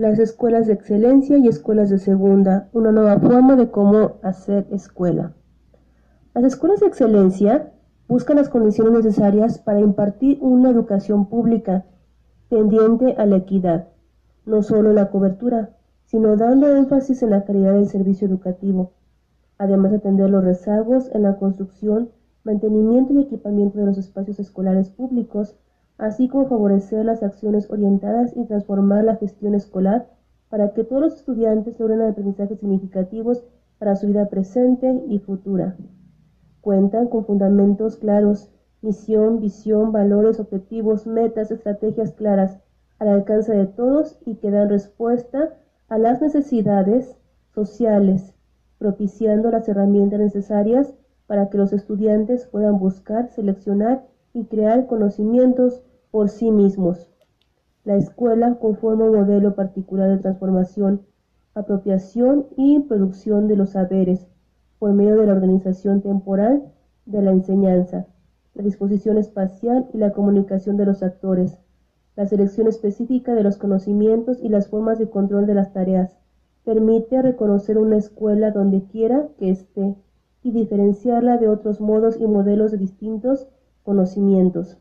las escuelas de excelencia y escuelas de segunda, una nueva forma de cómo hacer escuela. Las escuelas de excelencia buscan las condiciones necesarias para impartir una educación pública tendiente a la equidad, no solo la cobertura, sino dando énfasis en la calidad del servicio educativo, además de atender los rezagos en la construcción, mantenimiento y equipamiento de los espacios escolares públicos así como favorecer las acciones orientadas y transformar la gestión escolar para que todos los estudiantes logren aprendizajes significativos para su vida presente y futura. Cuentan con fundamentos claros, misión, visión, valores, objetivos, metas, estrategias claras al alcance de todos y que dan respuesta a las necesidades sociales, propiciando las herramientas necesarias para que los estudiantes puedan buscar, seleccionar y crear conocimientos por sí mismos. La escuela conforma un modelo particular de transformación, apropiación y producción de los saberes por medio de la organización temporal de la enseñanza, la disposición espacial y la comunicación de los actores, la selección específica de los conocimientos y las formas de control de las tareas. Permite reconocer una escuela donde quiera que esté y diferenciarla de otros modos y modelos de distintos conocimientos.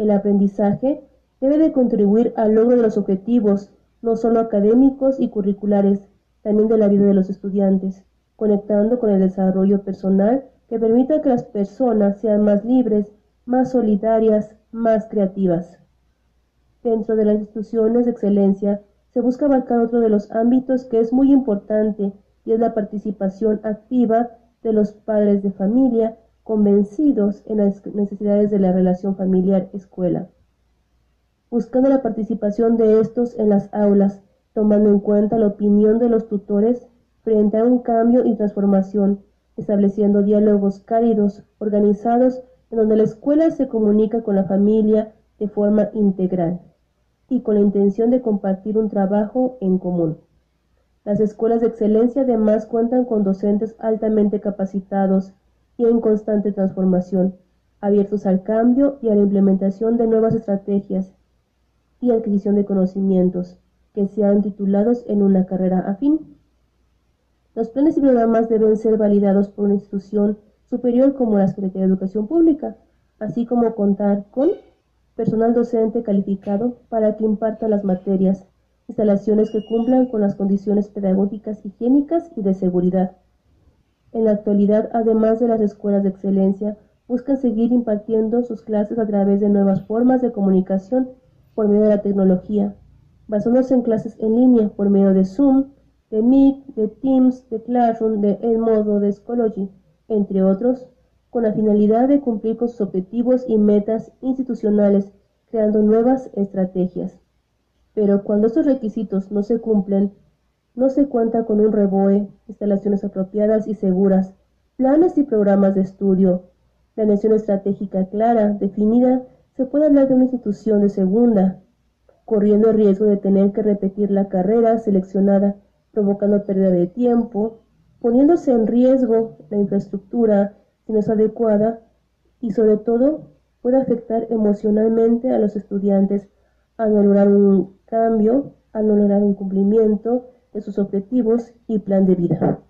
El aprendizaje debe de contribuir al logro de los objetivos, no solo académicos y curriculares, también de la vida de los estudiantes, conectando con el desarrollo personal que permita que las personas sean más libres, más solidarias, más creativas. Dentro de las instituciones de excelencia se busca abarcar otro de los ámbitos que es muy importante y es la participación activa de los padres de familia convencidos en las necesidades de la relación familiar-escuela, buscando la participación de estos en las aulas, tomando en cuenta la opinión de los tutores frente a un cambio y transformación, estableciendo diálogos cálidos, organizados, en donde la escuela se comunica con la familia de forma integral y con la intención de compartir un trabajo en común. Las escuelas de excelencia además cuentan con docentes altamente capacitados, en constante transformación, abiertos al cambio y a la implementación de nuevas estrategias y adquisición de conocimientos que sean titulados en una carrera afín. Los planes y programas deben ser validados por una institución superior como la Secretaría de Educación Pública, así como contar con personal docente calificado para que imparta las materias, instalaciones que cumplan con las condiciones pedagógicas, higiénicas y de seguridad en la actualidad, además de las escuelas de excelencia, buscan seguir impartiendo sus clases a través de nuevas formas de comunicación por medio de la tecnología, basándose en clases en línea por medio de Zoom, de Meet, de Teams, de Classroom, de Edmodo, de Schoology, entre otros, con la finalidad de cumplir con sus objetivos y metas institucionales, creando nuevas estrategias. Pero cuando estos requisitos no se cumplen, no se cuenta con un reboe, instalaciones apropiadas y seguras, planes y programas de estudio, planeación estratégica clara, definida, se puede hablar de una institución de segunda, corriendo el riesgo de tener que repetir la carrera seleccionada, provocando pérdida de tiempo, poniéndose en riesgo la infraestructura si no es adecuada y sobre todo puede afectar emocionalmente a los estudiantes al no lograr un cambio, al no lograr un cumplimiento de sus objetivos y plan de vida.